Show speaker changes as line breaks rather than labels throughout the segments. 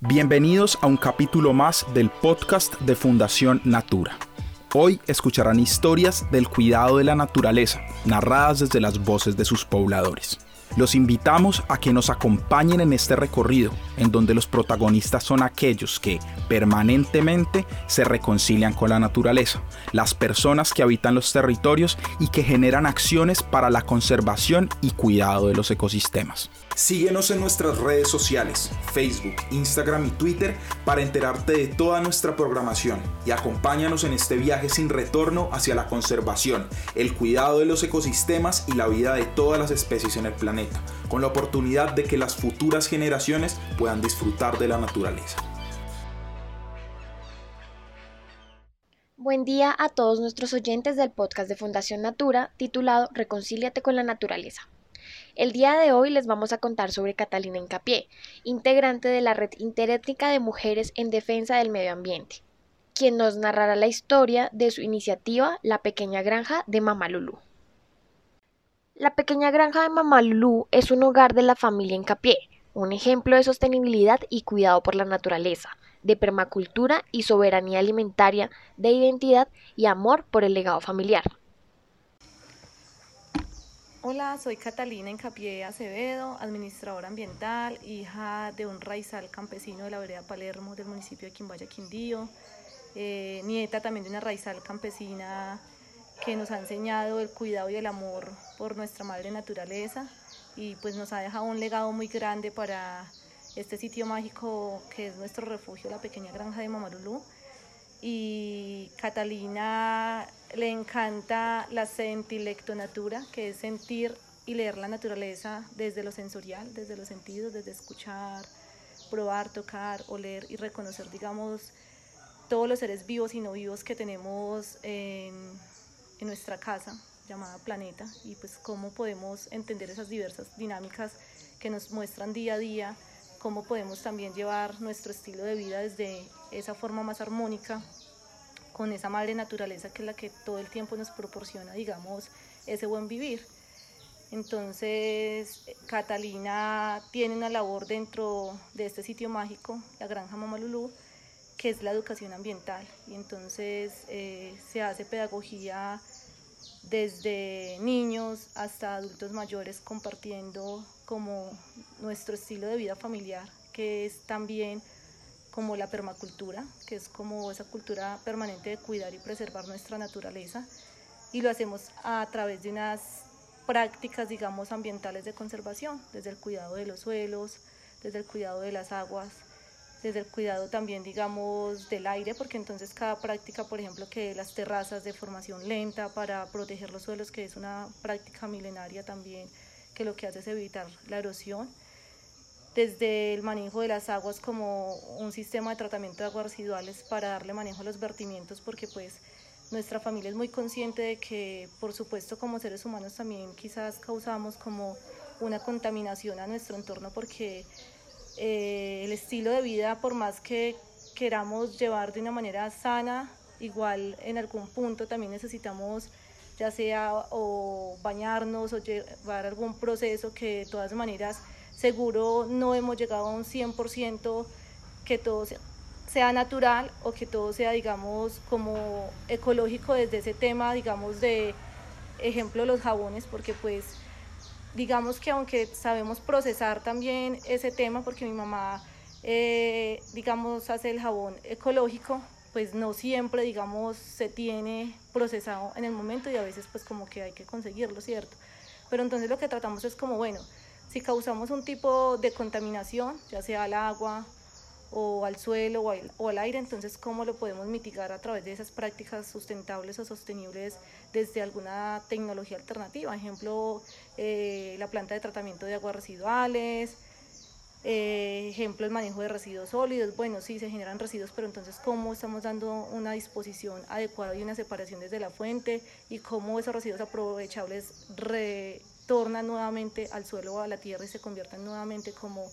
Bienvenidos a un capítulo más del podcast de Fundación Natura. Hoy escucharán historias del cuidado de la naturaleza, narradas desde las voces de sus pobladores. Los invitamos a que nos acompañen en este recorrido, en donde los protagonistas son aquellos que permanentemente se reconcilian con la naturaleza, las personas que habitan los territorios y que generan acciones para la conservación y cuidado de los ecosistemas. Síguenos en nuestras redes sociales, Facebook, Instagram y Twitter para enterarte de toda nuestra programación y acompáñanos en este viaje sin retorno hacia la conservación, el cuidado de los ecosistemas y la vida de todas las especies en el planeta, con la oportunidad de que las futuras generaciones puedan disfrutar de la naturaleza.
Buen día a todos nuestros oyentes del podcast de Fundación Natura titulado Reconcíliate con la naturaleza. El día de hoy les vamos a contar sobre Catalina Incapié, integrante de la Red Interétnica de Mujeres en Defensa del Medio Ambiente, quien nos narrará la historia de su iniciativa La Pequeña Granja de Mamalulú. La Pequeña Granja de Mamalulú es un hogar de la familia Incapié, un ejemplo de sostenibilidad y cuidado por la naturaleza, de permacultura y soberanía alimentaria, de identidad y amor por el legado familiar.
Hola, soy Catalina Encapié Acevedo, administradora ambiental, hija de un raizal campesino de la vereda Palermo del municipio de Quimbaya, Quindío, eh, nieta también de una raizal campesina que nos ha enseñado el cuidado y el amor por nuestra madre naturaleza y pues nos ha dejado un legado muy grande para este sitio mágico que es nuestro refugio, la pequeña granja de Mamalulú. Y Catalina le encanta la sentilectonatura, que es sentir y leer la naturaleza desde lo sensorial, desde los sentidos, desde escuchar, probar, tocar, oler y reconocer, digamos, todos los seres vivos y no vivos que tenemos en, nuestra casa llamada planeta y pues cómo podemos entender esas diversas dinámicas que nos muestran día a día, cómo podemos también llevar nuestro estilo de vida desde esa forma más armónica con esa madre naturaleza que es la que todo el tiempo nos proporciona, digamos, ese buen vivir. Entonces, Catalina tiene una labor dentro de este sitio mágico, la Granja Mamalulú, que es la educación ambiental. Y entonces eh, se hace pedagogía desde niños hasta adultos mayores compartiendo como nuestro estilo de vida familiar, que es también como la permacultura, que es como esa cultura permanente de cuidar y preservar nuestra naturaleza, y lo hacemos a través de unas prácticas, digamos, ambientales de conservación, desde el cuidado de los suelos, desde el cuidado de las aguas, desde el cuidado también, digamos, del aire, porque entonces cada práctica, por ejemplo, que las terrazas de formación lenta para proteger los suelos, que es una práctica milenaria también, que lo que hace es evitar la erosión desde el manejo de las aguas como un sistema de tratamiento de aguas residuales para darle manejo a los vertimientos, porque pues nuestra familia es muy consciente de que, por supuesto, como seres humanos también quizás causamos como una contaminación a nuestro entorno, porque eh, el estilo de vida, por más que queramos llevar de una manera sana, igual en algún punto también necesitamos ya sea o bañarnos o llevar algún proceso que de todas maneras seguro no hemos llegado a un 100% que todo sea, natural o que todo sea, digamos, como ecológico desde ese tema, digamos, de ejemplo los jabones, porque pues digamos que aunque sabemos procesar también ese tema, porque mi mamá, eh, digamos, hace el jabón ecológico, pues no siempre, digamos, se tiene procesado en el momento y a veces pues como que hay que conseguirlo, ¿cierto? Pero entonces lo que tratamos es como, bueno, si causamos un tipo de contaminación, ya sea al agua o al suelo o al, aire, entonces cómo lo podemos mitigar a través de esas prácticas sustentables o sostenibles desde alguna tecnología alternativa, ejemplo, eh, la planta de tratamiento de aguas residuales, eh, ejemplo, el manejo de residuos sólidos. Bueno, sí, se generan residuos, pero entonces, ¿cómo estamos dando una disposición adecuada y una separación desde la fuente? Y cómo esos residuos aprovechables re tornan nuevamente al suelo o a la tierra y se conviertan nuevamente como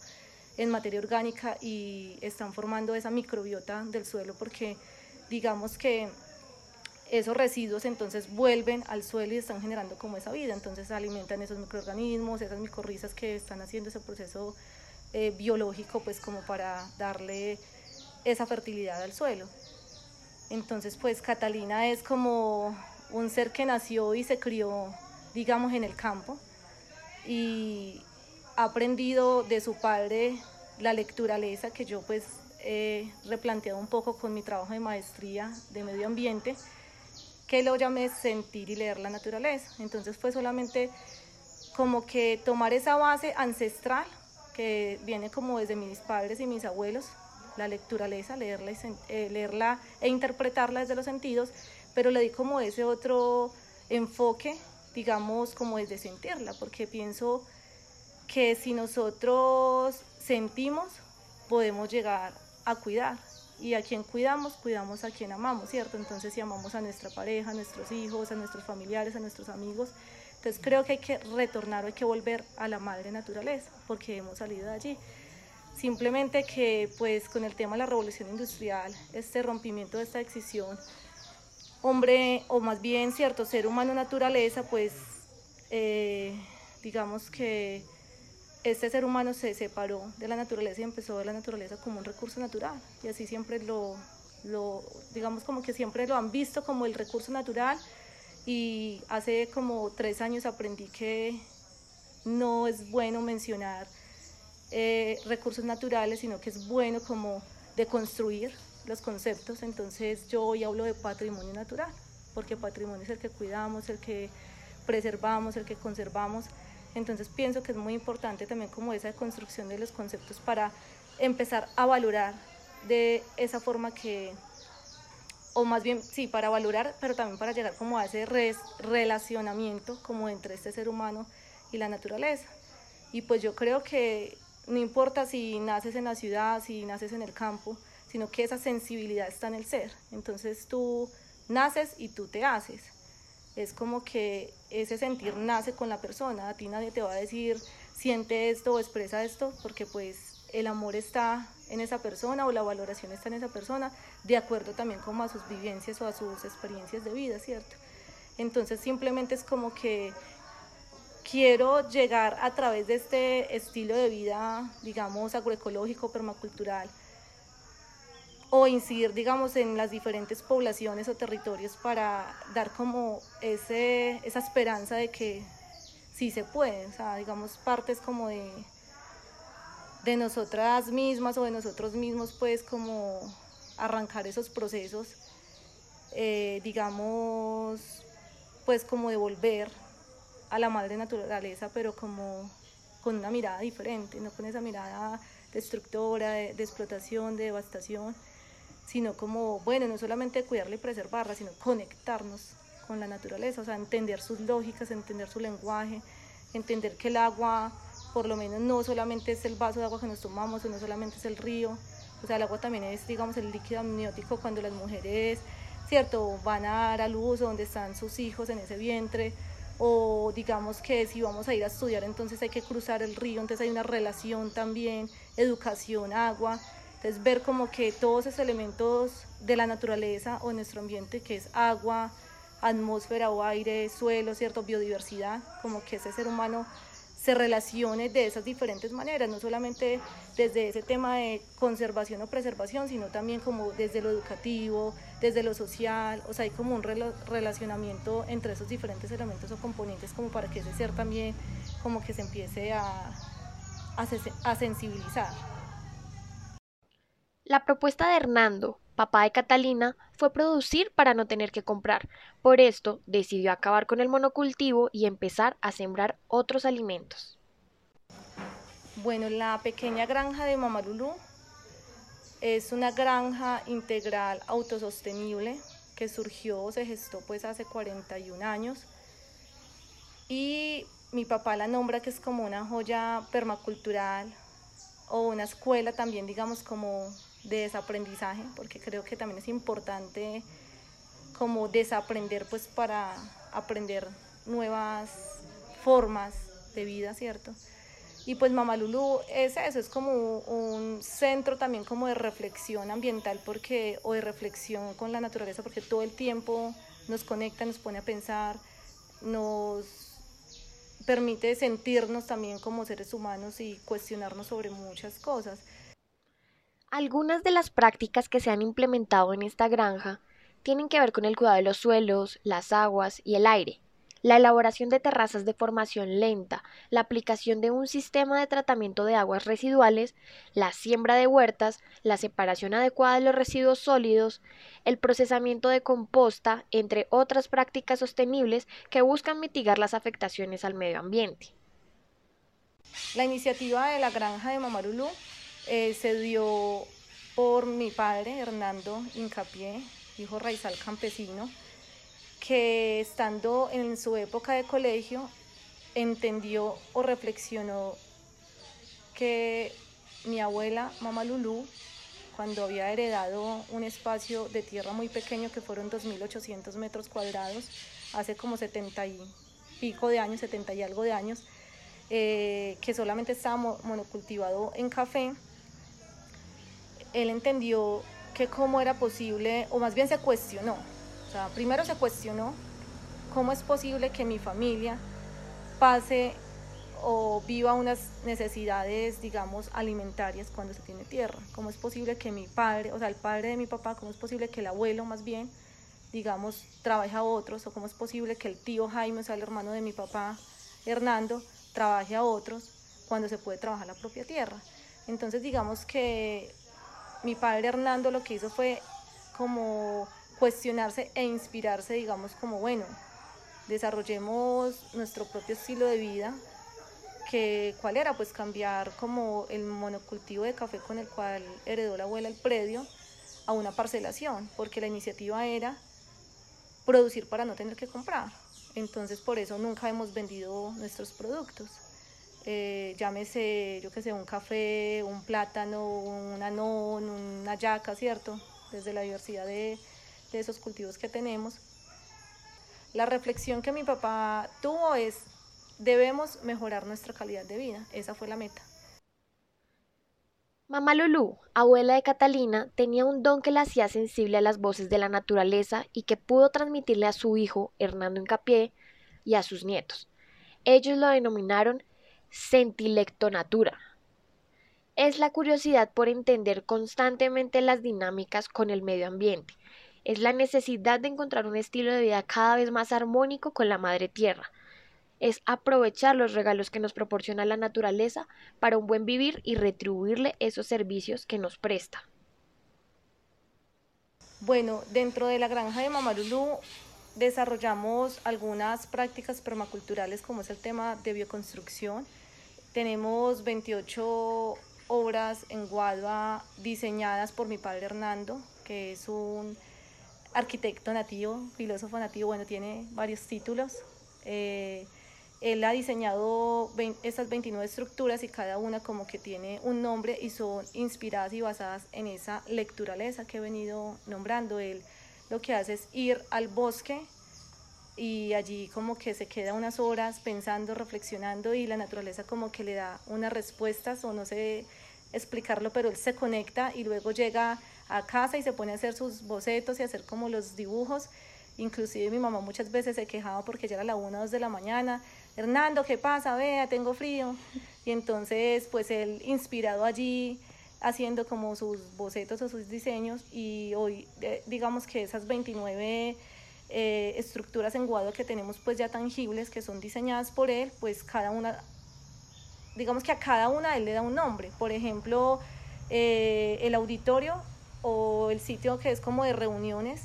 en materia orgánica y están formando esa microbiota del suelo porque digamos que esos residuos entonces vuelven al suelo y están generando como esa vida, entonces alimentan esos microorganismos, esas micorrizas que están haciendo ese proceso eh, biológico pues como para darle esa fertilidad al suelo. Entonces pues Catalina es como un ser que nació y se crió digamos en el campo y ha aprendido de su padre la lecturaleza que yo pues he replanteado un poco con mi trabajo de maestría de medio ambiente que lo llamé sentir y leer la naturaleza. Entonces fue solamente como que tomar esa base ancestral que viene como desde mis padres y mis abuelos, la lecturaleza, leerla, eh, leerla e interpretarla desde los sentidos, pero le di como ese otro enfoque, digamos, como desde sentirla, porque pienso que si nosotros sentimos, podemos llegar a cuidar. Y a quien cuidamos, cuidamos a quien amamos, ¿cierto? Entonces si amamos a nuestra pareja, a nuestros hijos, a nuestros familiares, a nuestros amigos, entonces creo que hay que retornar, hay que volver a la madre naturaleza, porque hemos salido de allí. Simplemente que pues con el tema de la revolución industrial, este rompimiento de esta excisión, hombre, o más bien cierto, ser humano naturaleza, pues eh, digamos que este ser humano se separó de la naturaleza y empezó a ver la naturaleza como un recurso natural. Y así siempre lo, lo digamos como que siempre lo han visto como el recurso natural y hace como tres años aprendí que no es bueno mencionar eh, recursos naturales, sino que es bueno como de construir los conceptos. Entonces yo hoy hablo de patrimonio natural, porque patrimonio es el que cuidamos, el que preservamos, el que conservamos. Entonces pienso que es muy importante también como esa construcción de los conceptos para empezar a valorar de esa forma que o más bien, sí, para valorar, pero también para llegar como a ese relacionamiento como entre este ser humano y la naturaleza. Y pues yo creo que no importa si naces en la ciudad, si naces en el campo, sino que esa sensibilidad está en el ser. Entonces tú naces y tú te haces. Es como que ese sentir nace con la persona. A ti nadie te va a decir siente esto o expresa esto, porque pues el amor está en esa persona o la valoración está en esa persona, de acuerdo también como a sus vivencias o a sus experiencias de vida, ¿cierto? Entonces simplemente es como que quiero llegar a través de este estilo de vida, digamos, agroecológico, permacultural, o incidir, digamos, en las diferentes poblaciones o territorios para dar como ese, esa esperanza de que sí se puede, o sea, digamos, partes como de de nosotras mismas o de nosotros mismos, pues como arrancar esos procesos, eh, digamos, pues como devolver a la madre naturaleza, pero como con una mirada diferente, no con esa mirada destructora, de, explotación, de devastación, sino como, bueno, no solamente cuidarla y preservarla, sino conectarnos con la naturaleza, o sea, entender sus lógicas, entender su lenguaje, entender que el agua por lo menos no solamente es el vaso de agua que nos tomamos o no solamente es el río, o sea, el agua también es, digamos, el líquido amniótico cuando las mujeres, ¿cierto?, van a dar a luz o donde están sus hijos en ese vientre, o digamos que si vamos a ir a estudiar, entonces hay que cruzar el río, entonces hay una relación también, educación, agua, entonces ver como que todos esos elementos de la naturaleza o nuestro ambiente, que es agua, atmósfera o aire, suelo, ¿cierto?, biodiversidad, como que ese ser humano se relacione de esas diferentes maneras, no solamente desde ese tema de conservación o preservación, sino también como desde lo educativo, desde lo social, o sea, hay como un relacionamiento entre esos diferentes elementos o componentes como para que ese ser también como que se empiece a, a, a sensibilizar.
La propuesta de Hernando papá de Catalina, fue producir para no tener que comprar. Por esto decidió acabar con el monocultivo y empezar a sembrar otros alimentos.
Bueno, la pequeña granja de Mamalulú es una granja integral autosostenible que surgió, se gestó pues hace 41 años y mi papá la nombra que es como una joya permacultural o una escuela también digamos como de desaprendizaje, porque creo que también es importante como desaprender pues para aprender nuevas formas de vida, ¿cierto? Y pues Mamalulú es eso, es como un centro también como de reflexión ambiental porque, o de reflexión con la naturaleza, porque todo el tiempo nos conecta, nos pone a pensar, nos permite sentirnos también como seres humanos y cuestionarnos sobre muchas cosas.
Algunas de las prácticas que se han implementado en esta granja tienen que ver con el cuidado de los suelos, las aguas y el aire, la elaboración de terrazas de formación lenta, la aplicación de un sistema de tratamiento de aguas residuales, la siembra de huertas, la separación adecuada de los residuos sólidos, el procesamiento de composta, entre otras prácticas sostenibles que buscan mitigar las afectaciones al medio ambiente.
La iniciativa de la granja de Mamarulú eh, se dio por mi padre, Hernando Incapié, hijo raizal campesino, que estando en su época de colegio entendió o reflexionó que mi abuela, Mama Lulú, cuando había heredado un espacio de tierra muy pequeño que fueron 2.800 metros cuadrados, hace como 70 y pico de años, 70 y algo de años, eh, que solamente estaba monocultivado en café, él entendió que cómo era posible, o más bien se cuestionó, primero se cuestionó cómo es posible que mi familia pase o viva unas necesidades, digamos, alimentarias cuando se tiene tierra. ¿Cómo es posible que mi padre, o sea, el padre de mi papá, cómo es posible que el abuelo más bien, digamos, trabaje a otros? ¿O cómo es posible que el tío Jaime, o sea, el hermano de mi papá, Hernando, trabaje a otros cuando se puede trabajar la propia tierra? Entonces, digamos que mi padre Hernando lo que hizo fue como cuestionarse e inspirarse, digamos, como, bueno, desarrollemos nuestro propio estilo de vida, que cuál era, pues cambiar como el monocultivo de café con el cual heredó la abuela el predio a una parcelación, porque la iniciativa era producir para no tener que comprar. Entonces por eso nunca hemos vendido nuestros productos. Eh, llámese, yo que sé, un café, un plátano, un anón, una yaca, ¿cierto? Desde la diversidad de, de esos cultivos que tenemos. La reflexión que mi papá tuvo es, debemos mejorar nuestra calidad de vida. Esa fue la meta.
Mamá Lulú, abuela de Catalina, tenía un don que la hacía sensible a las voces de la naturaleza y que pudo transmitirle a su hijo, Hernando Incapié, y a sus nietos. Ellos lo denominaron sentilectonatura. Es la curiosidad por entender constantemente las dinámicas con el medio ambiente, es la necesidad de encontrar un estilo de vida cada vez más armónico con la madre tierra. Es aprovechar los regalos que nos proporciona la naturaleza para un buen vivir y retribuirle esos servicios que nos presta.
Bueno, dentro de la granja de Mamarulú desarrollamos algunas prácticas permaculturales como es el tema de bioconstrucción. Tenemos 28 obras en Guadua diseñadas por mi padre Hernando, que es un arquitecto nativo, filósofo nativo, bueno, tiene varios títulos. Eh, él ha diseñado estas 29 estructuras y cada una como que tiene un nombre y son inspiradas y basadas en esa lecturaleza que he venido nombrando. Él lo que hace es ir al bosque y allí como que se queda unas horas pensando, reflexionando y la naturaleza como que le da unas respuestas o no sé explicarlo, pero él se conecta y luego llega a casa y se pone a hacer sus bocetos y hacer como los dibujos. Inclusive mi mamá muchas veces se quejaba porque ya era la 1 o 2 de la mañana. Hernando, ¿qué pasa? Vea, tengo frío. Y entonces, pues él inspirado allí, haciendo como sus bocetos o sus diseños. Y hoy, digamos que esas 29 eh, estructuras en Guado que tenemos pues ya tangibles, que son diseñadas por él, pues cada una, digamos que a cada una él le da un nombre. Por ejemplo, eh, el auditorio o el sitio que es como de reuniones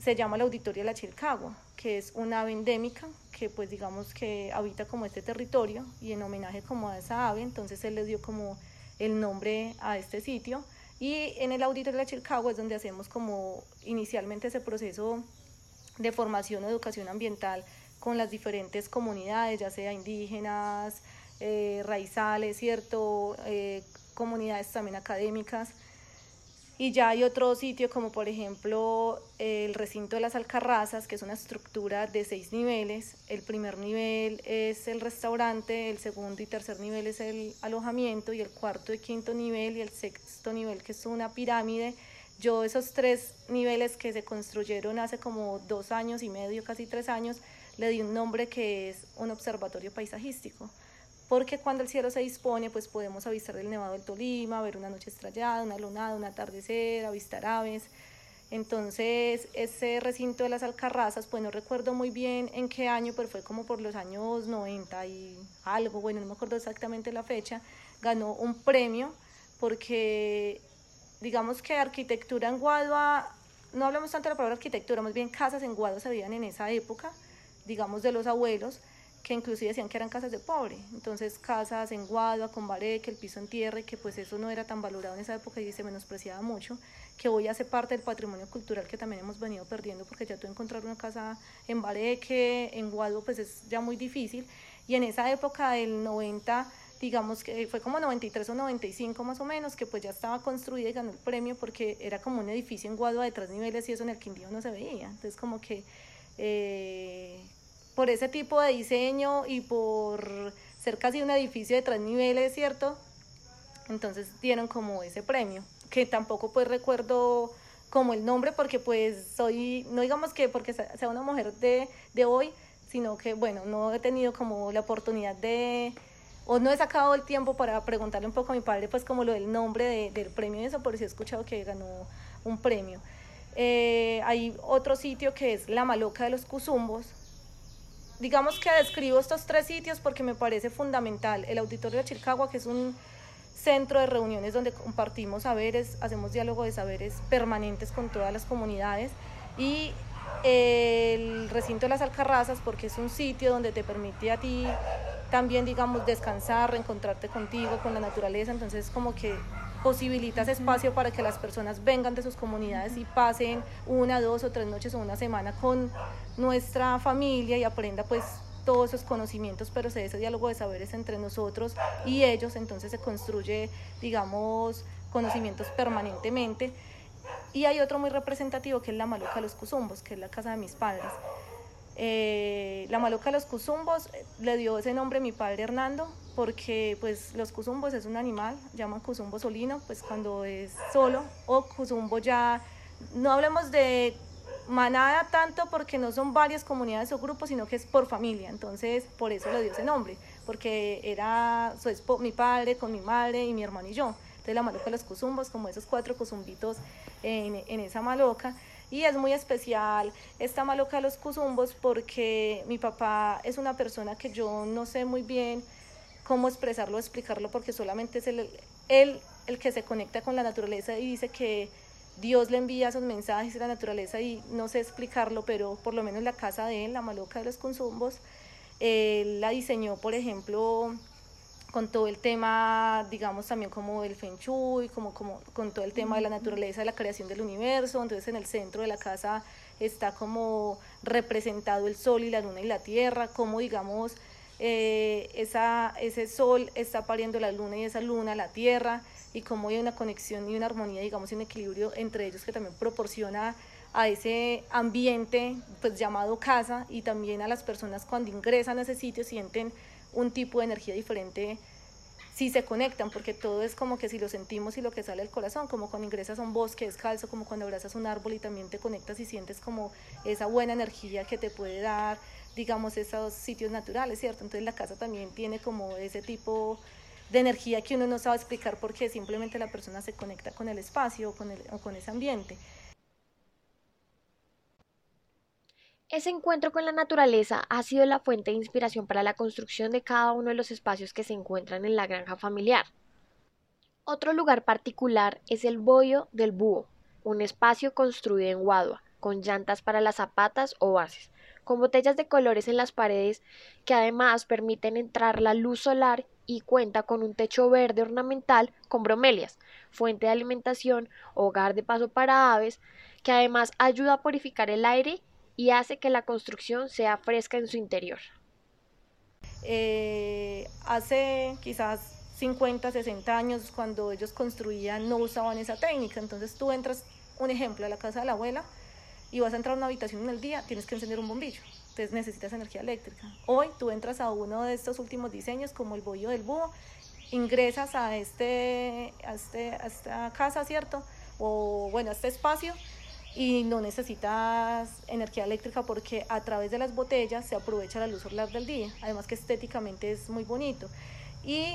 se llama el Auditorio de la Chilcagua, que es una ave endémica que pues digamos que habita como este territorio y en homenaje como a esa ave, entonces él le dio como el nombre a este sitio y en el Auditorio de la Chilcagua es donde hacemos como inicialmente ese proceso de formación educación ambiental con las diferentes comunidades, ya sea indígenas, eh, raizales, ¿cierto? Eh, comunidades también académicas y ya hay otro sitio como por ejemplo el recinto de las Alcarrazas, que es una estructura de seis niveles. El primer nivel es el restaurante, el segundo y tercer nivel es el alojamiento y el cuarto y quinto nivel y el sexto nivel que es una pirámide. Yo esos tres niveles que se construyeron hace como dos años y medio, casi tres años, le di un nombre que es un observatorio paisajístico, porque cuando el cielo se dispone, pues podemos avistar el Nevado del Tolima, ver una noche estrellada, una lunada, un atardecer, avistar aves. Entonces, ese recinto de las Alcarrazas, pues no recuerdo muy bien en qué año, pero fue como por los años 90 y algo, bueno, no me acuerdo exactamente la fecha, ganó un premio porque digamos que arquitectura en Guadua, no hablamos tanto de la palabra arquitectura, más bien casas en Guadua se veían en esa época, digamos de los abuelos, que inclusive decían que eran casas de pobre, entonces casas en Guadua, con bareque, el piso en tierra, y que pues eso no era tan valorado en esa época y se menospreciaba mucho, que hoy hace parte del patrimonio cultural que también hemos venido perdiendo, porque ya tú encontrar una casa en bareque, en Guadua, pues es ya muy difícil, y en esa época del 90 digamos que fue como 93 o 95 más o menos, que pues ya estaba construida y ganó el premio porque era como un edificio en Guadua de tres niveles y eso en el Quindío no se veía. Entonces como que eh, por ese tipo de diseño y por ser casi un edificio de tres niveles, ¿cierto? Entonces dieron como ese premio, que tampoco pues recuerdo como el nombre porque pues soy, no digamos que porque sea una mujer de, de hoy, sino que bueno, no he tenido como la oportunidad de o no he sacado el tiempo para preguntarle un poco a mi padre, pues como lo del nombre del premio y eso, por si he escuchado que ganó un premio. Eh, hay otro sitio que es La Maloca de los Cuzumbos. Digamos que describo estos tres sitios porque me parece fundamental. El Auditorio de Chilcagua, que es un centro de reuniones donde compartimos saberes, hacemos diálogo de saberes permanentes con todas las comunidades. Y el recinto de las Alcarrazas, porque es un sitio donde te permite a ti también, digamos, descansar, reencontrarte contigo, con la naturaleza, entonces como que posibilitas espacio para que las personas vengan de sus comunidades y pasen una, dos o tres noches o una semana con nuestra familia y aprenda pues todos esos conocimientos, pero se ese diálogo de saberes entre nosotros y ellos, entonces se construye, digamos, conocimientos permanentemente. Y hay otro muy representativo que es la Maluca de los Cuzumbos, que es la casa de mis padres. Eh, la maloca de los cuzumbos eh, le dio ese nombre a mi padre Hernando porque pues los cuzumbos es un animal, llaman cuzumbo solino, pues cuando es solo o cuzumbo ya, no hablemos de manada tanto porque no son varias comunidades o grupos, sino que es por familia, entonces por eso le dio ese nombre, porque era su mi padre con mi madre y mi hermano y yo. Entonces la maloca de los cuzumbos, como esos cuatro cuzumbitos en, en esa maloca. Y es muy especial esta maloca de los cuzumbos porque mi papá es una persona que yo no sé muy bien cómo expresarlo, explicarlo, porque solamente es él, él el que se conecta con la naturaleza y dice que Dios le envía esos mensajes a la naturaleza y no sé explicarlo, pero por lo menos la casa de él, la maloca de los cuzumbos, él la diseñó, por ejemplo, con todo el tema, digamos, también como el Feng Shui, como, como con todo el tema de la naturaleza, de la creación del universo. Entonces en el centro de la casa está como representado el sol y la luna y la tierra, como digamos, eh, esa, ese sol está pariendo la luna y esa luna la tierra, y cómo hay una conexión y una armonía, digamos, y un equilibrio entre ellos que también proporciona a ese ambiente pues llamado casa y también a las personas cuando ingresan a ese sitio sienten un tipo de energía diferente si se conectan, porque todo es como que si lo sentimos y lo que sale del corazón, como cuando ingresas a un bosque descalzo, como cuando abrazas un árbol y también te conectas y sientes como esa buena energía que te puede dar, digamos, esos sitios naturales, ¿cierto? Entonces la casa también tiene como ese tipo de energía que uno no sabe explicar porque simplemente la persona se conecta con el espacio con, el, o con ese ambiente.
Ese encuentro con la naturaleza ha sido la fuente de inspiración para la construcción de cada uno de los espacios que se encuentran en la granja familiar. Otro lugar particular es el Bollo del Búho, un espacio construido en Guadua, con llantas para las zapatas o bases, con botellas de colores en las paredes que además permiten entrar la luz solar y cuenta con un techo verde ornamental con bromelias, fuente de alimentación, hogar de paso para aves, que además ayuda a purificar el aire y hace que la construcción sea fresca en su interior.
Eh, hace quizás 50, 60 años, cuando ellos construían, no usaban esa técnica. Entonces tú entras, un ejemplo, a la casa de la abuela y vas a entrar a una habitación en el día, tienes que encender un bombillo. Entonces necesitas energía eléctrica. Hoy tú entras a uno de estos últimos diseños, como el bollo del búho, ingresas a, este, a, este, a esta casa, ¿cierto? O bueno, a este espacio y no necesitas energía eléctrica porque a través de las botellas se aprovecha la luz solar del día, además que estéticamente es muy bonito. Y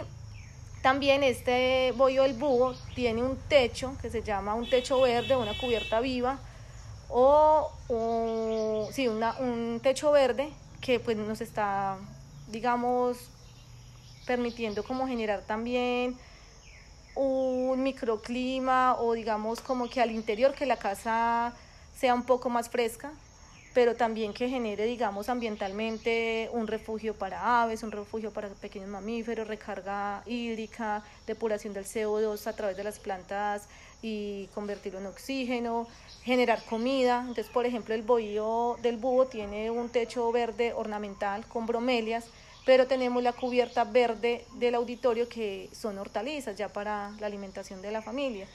también este bollo del búho tiene un techo que se llama un techo verde, una cubierta viva o sí, un techo verde que pues nos está, digamos, permitiendo como generar también un microclima o digamos como que al interior que la casa sea un poco más fresca pero también que genere, digamos, ambientalmente un refugio para aves, un refugio para pequeños mamíferos, recarga hídrica, depuración del CO2 a través de las plantas y convertirlo en oxígeno, generar comida. Entonces, por ejemplo, el bohío del búho tiene un techo verde ornamental con bromelias, pero tenemos la cubierta verde del auditorio que son hortalizas ya para la alimentación de la familia.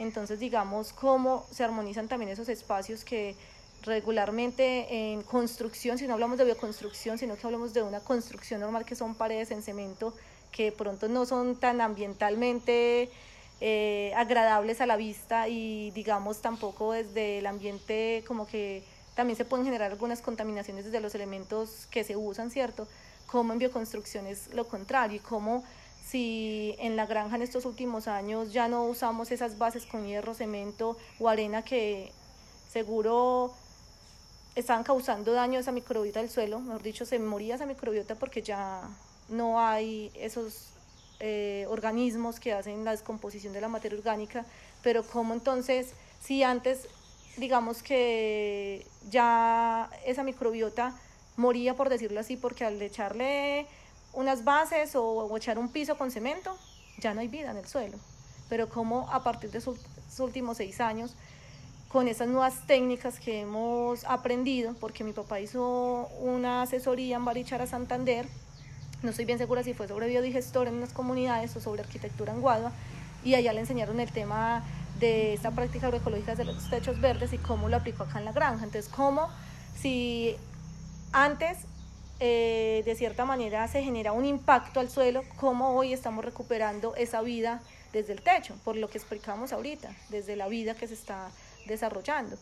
Entonces, digamos, cómo se armonizan también esos espacios que regularmente en construcción, si no hablamos de bioconstrucción, sino que hablamos de una construcción normal que son paredes en cemento que pronto no son tan ambientalmente eh, agradables a la vista y digamos tampoco desde el ambiente como que también se pueden generar algunas contaminaciones desde los elementos que se usan, ¿cierto? Como en bioconstrucción es lo contrario y como si en la granja en estos últimos años ya no usamos esas bases con hierro, cemento o arena que seguro estaban causando daño a esa microbiota del suelo, mejor dicho, se moría esa microbiota porque ya no hay esos eh, organismos que hacen la descomposición de la materia orgánica, pero como entonces, si antes, digamos que ya esa microbiota moría, por decirlo así, porque al echarle unas bases o, echar un piso con cemento, ya no hay vida en el suelo, pero como a partir de sus últimos seis años, con esas nuevas técnicas que hemos aprendido, porque mi papá hizo una asesoría en Barichara Santander, no estoy bien segura si fue sobre biodigestor en unas comunidades o sobre arquitectura en Guadua, y allá le enseñaron el tema de esta práctica agroecológica de los techos verdes y cómo lo aplicó acá en la granja. Entonces, cómo si antes eh, de cierta manera se genera un impacto al suelo, cómo hoy estamos recuperando esa vida desde el techo, por lo que explicamos ahorita, desde la vida que se está desarrollando.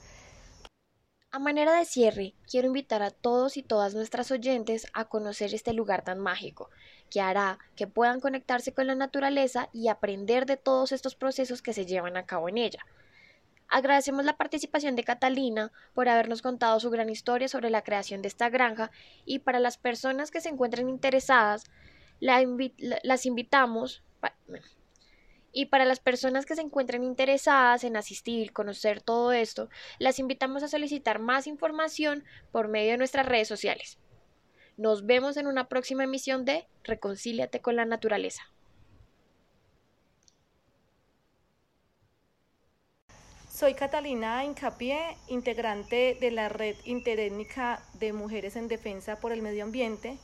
A manera de cierre, quiero invitar a todos y todas nuestras oyentes a conocer este lugar tan mágico, que hará que puedan conectarse con la naturaleza y aprender de todos estos procesos que se llevan a cabo en ella. Agradecemos la participación de Catalina por habernos contado su gran historia sobre la creación de esta granja y para las personas que se encuentren interesadas, las invitamos. Y para las personas que se encuentren interesadas en asistir, conocer todo esto, las invitamos a solicitar más información por medio de nuestras redes sociales. Nos vemos en una próxima emisión de Reconcíliate con la Naturaleza.
Soy Catalina Incapié, integrante de la Red Interétnica de Mujeres en Defensa por el Medio Ambiente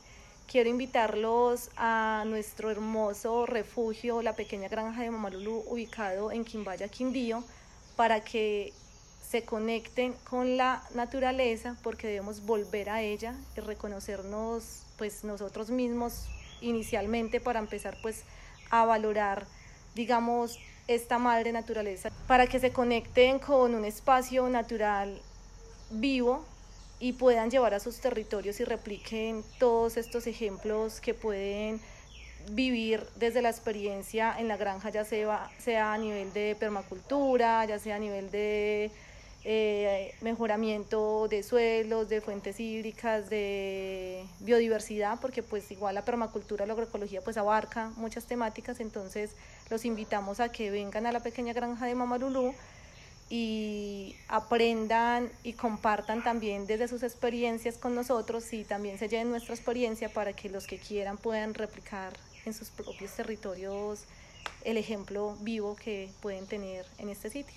quiero invitarlos a nuestro hermoso refugio, la pequeña granja de Mamalulu, ubicado en Quimbaya, Quindío, para que se conecten con la naturaleza, porque debemos volver a ella y reconocernos pues nosotros mismos inicialmente para empezar pues a valorar digamos esta madre naturaleza para que se conecten con un espacio natural vivo y puedan llevar a sus territorios y repliquen todos estos ejemplos que pueden vivir desde la experiencia en la granja, ya sea, sea a nivel de permacultura, ya sea a nivel de eh, mejoramiento de suelos, de fuentes hídricas, de biodiversidad, porque pues igual la permacultura, la agroecología pues abarca muchas temáticas, entonces los invitamos a que vengan a la pequeña granja de Mamarulú y aprendan y compartan también desde sus experiencias con nosotros y también se lleven nuestra experiencia para que los que quieran puedan replicar en sus propios territorios el ejemplo vivo que pueden tener en este sitio.